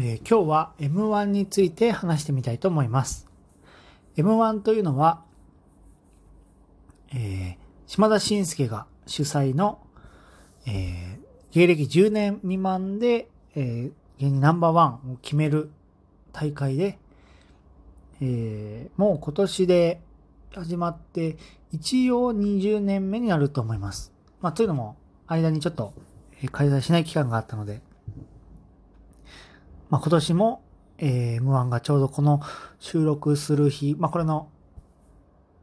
えー今日は M1 について話してみたいと思います。M1 というのは、えー島田紳介が主催の、えー芸歴10年未満で、えー芸人ナンバーワンを決める大会で、えもう今年で始まって、一応20年目になると思います。まあ、というのも、間にちょっと、開催しない期間があったので、まあ、今年も、えー M1 がちょうどこの収録する日、まあ、これの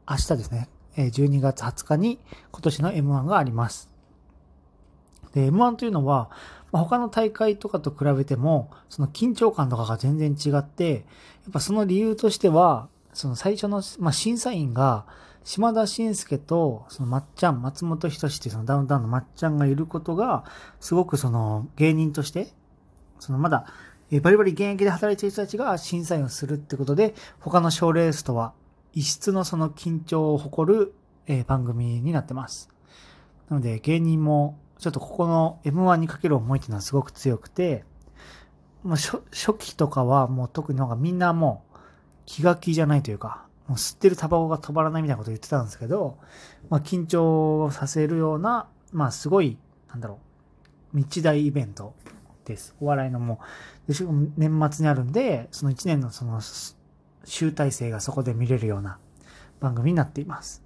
明日ですね、えー12月20日に今年の M1 があります。で、M1 というのは、まあ、他の大会とかと比べても、その緊張感とかが全然違って、やっぱその理由としては、その最初の、まあ、審査員が、島田紳介と、そのまっちゃん、松本人志っていうそのダウンタウンのまっちゃんがいることが、すごくその芸人として、そのまだ、バリバリ現役で働いている人たちが審査員をするってことで、他の賞レースとは異質のその緊張を誇る、え番組になってます。なので芸人もちょっとここの M1 にかける思いっていうのはすごく強くて、もう初期とかはもう特になんかみんなもう気が気じゃないというか、もう吸ってるタバコが止まらないみたいなことを言ってたんですけど、まあ緊張させるような、まあすごい、なんだろう、日大イベントです。お笑いのも、で年末にあるんで、その1年のその集大成がそこで見れるような番組になっています。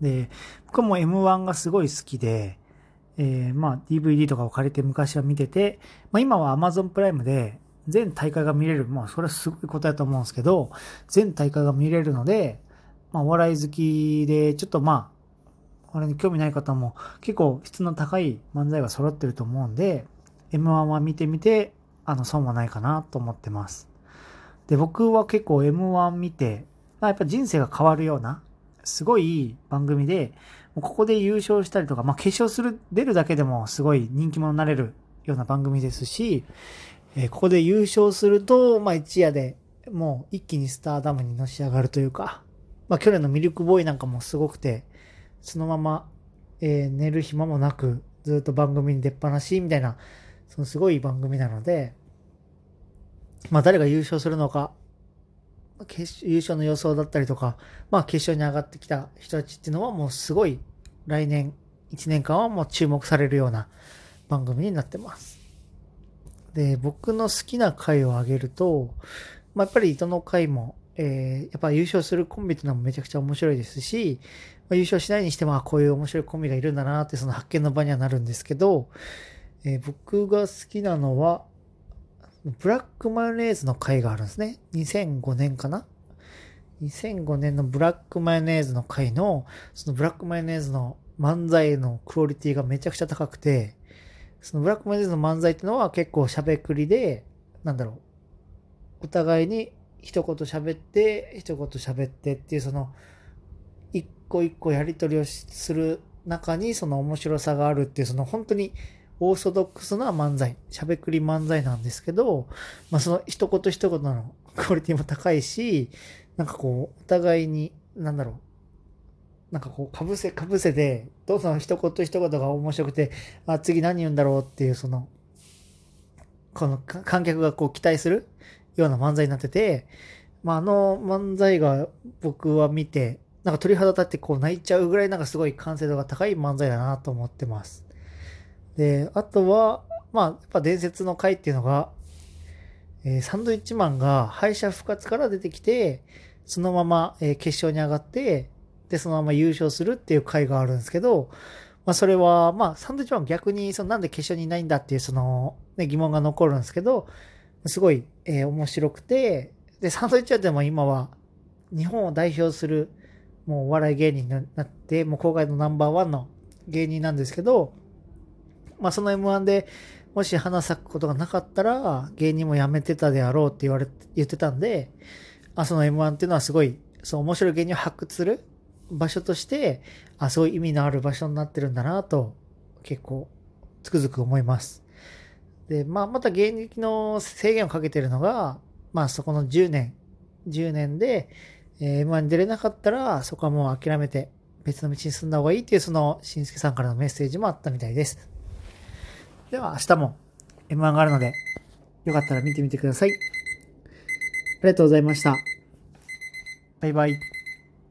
で、僕もう M1 がすごい好きで、えーまあ DVD とかを借りて昔は見てて、まあ今は Amazon プライムで全大会が見れる、まあそれはすごいことだと思うんですけど、全大会が見れるので、まあお笑い好きで、ちょっとまあ、これに興味ない方も結構質の高い漫才が揃ってると思うんで、M1 は見てみて、あの、損はないかなと思ってます。で、僕は結構 M1 見て、まあ、やっぱ人生が変わるような、すごいいい番組で、ここで優勝したりとか、まあ、決勝する、出るだけでもすごい人気者になれるような番組ですし、えーここで優勝すると、まあ、一夜でもう一気にスターダムにのし上がるというか、まあ、去年のミルクボーイなんかもすごくて、そのまま、えー寝る暇もなく、ずっと番組に出っ放し、みたいな、そのすごい番組なので、まあ誰が優勝するのか、決優勝の予想だったりとか、まあ決勝に上がってきた人たちっていうのはもうすごい来年1年間はもう注目されるような番組になってます。で、僕の好きな回を挙げると、まあやっぱりどの回も、えーやっぱ優勝するコンビっていうのもめちゃくちゃ面白いですし、ま、優勝しないにしても、こういう面白いコンビがいるんだなってその発見の場にはなるんですけど、えー僕が好きなのは、ブラックマヨネーズの回があるんですね。2005年かな ?2005 年のブラックマヨネーズの回の、そのブラックマヨネーズの漫才のクオリティがめちゃくちゃ高くて、そのブラックマヨネーズの漫才っていうのは結構しゃべくりで、なんだろう、お互いに一言喋って、一言喋ってっていうその、一個一個やり取りをする中にその面白さがあるっていう、その本当にオーソドックスな漫才、しゃべくり漫才なんですけど、まあその一言一言の クオリティも高いし、なんかこう、お互いに、なんだろう、なんかこう、かぶせかぶせで、どんどん一言一言が面白くて、あ、次何言うんだろうっていう、その、この観客がこう期待するような漫才になってて、まああの漫才が僕は見て、なんか鳥肌立ってこう泣いちゃうぐらいなんかすごい完成度が高い漫才だなと思ってます。で、あとは、まあ、やっぱ伝説の回っていうのが、えーサンドイッチマンが敗者復活から出てきて、そのまま、えー決勝に上がって、で、そのまま優勝するっていう回があるんですけど、まあ、それは、まあ、サンドイッチマン逆に、そのなんで決勝にいないんだっていう、その、ね、疑問が残るんですけど、すごい、えー面白くて、で、サンドイッチマンでも今は、日本を代表する、もうお笑い芸人になって、もう郊外のナンバーワンの芸人なんですけど、まあその M1 でもし花咲くことがなかったら芸人も辞めてたであろうって言われ、言ってたんで、あその M1 っていうのはすごい、そう面白い芸人を発掘する場所として、あ、すごいう意味のある場所になってるんだなと結構つくづく思います。で、まあまた芸人の制限をかけてるのが、まあそこの10年、10年で、えー M1 に出れなかったらそこはもう諦めて別の道に進んだ方がいいっていうそのしんすけさんからのメッセージもあったみたいです。では明日も M1 があるので、よかったら見てみてください。ありがとうございました。バイバイ。